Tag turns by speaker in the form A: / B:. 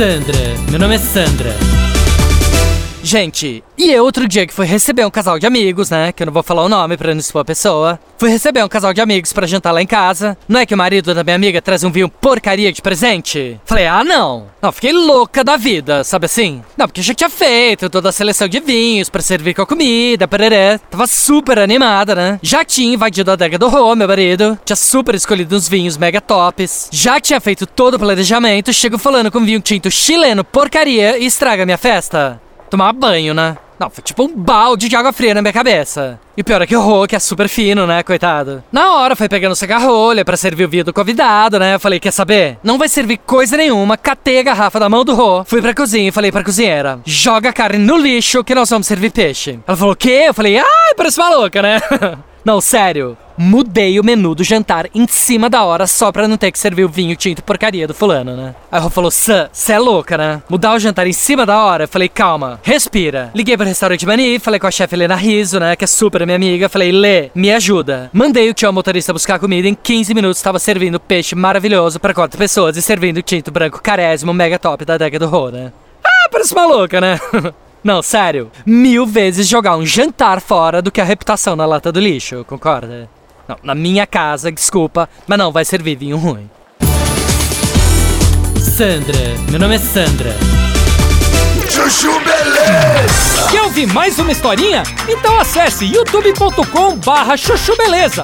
A: Sandra, meu nome é Sandra. Gente, e eu outro dia que fui receber um casal de amigos, né? Que eu não vou falar o nome pra não expor a pessoa. Fui receber um casal de amigos pra jantar lá em casa. Não é que o marido da minha amiga traz um vinho porcaria de presente? Falei, ah, não. Não, fiquei louca da vida, sabe assim? Não, porque já tinha feito toda a seleção de vinhos pra servir com a comida, pereré. Tava super animada, né? Já tinha invadido a adega do Rô, meu marido. Tinha super escolhido uns vinhos mega tops. Já tinha feito todo o planejamento. Chego falando com vinho tinto chileno porcaria e estraga minha festa tomar banho, né? Não, foi tipo um balde de água fria na minha cabeça. E pior é que o Rô, que é super fino, né, coitado. Na hora foi pegando seca-rolha pra servir o vinho do convidado, né? Eu falei, quer saber? Não vai servir coisa nenhuma. Catei a garrafa da mão do Rô. Fui pra cozinha e falei pra cozinheira: joga a carne no lixo que nós vamos servir peixe. Ela falou, o quê? Eu falei, ai, parece maluca, né? Não, sério. Mudei o menu do jantar em cima da hora só pra não ter que servir o vinho tinto porcaria do fulano, né? Aí o Rô falou, Sam, cê é louca, né? Mudar o jantar em cima da hora? Eu falei, calma, respira. Liguei pro restaurante Mani, falei com a chefe Helena Riso, né? Que é super minha amiga. Falei, Lê, me ajuda. Mandei o tio motorista buscar comida. Em 15 minutos estava servindo peixe maravilhoso pra quatro pessoas e servindo tinto branco carésimo mega top da adega do Rô, né? Ah, parece maluca, né? Não, sério. Mil vezes jogar um jantar fora do que a reputação na lata do lixo, concorda? Não, na minha casa, desculpa, mas não vai servir vinho ruim. Sandra, meu nome é Sandra.
B: Chuchu Beleza!
C: Quer ouvir mais uma historinha? Então acesse youtube.com barra chuchu beleza.